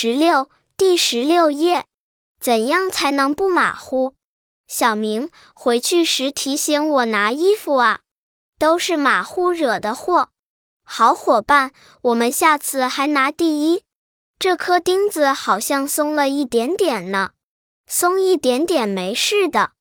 十六第十六页怎样才能不马虎？小明回去时提醒我拿衣服啊都是马虎惹的祸。好伙伴我们下次还拿第一。这颗钉子好像松了一点点呢松一点点没事的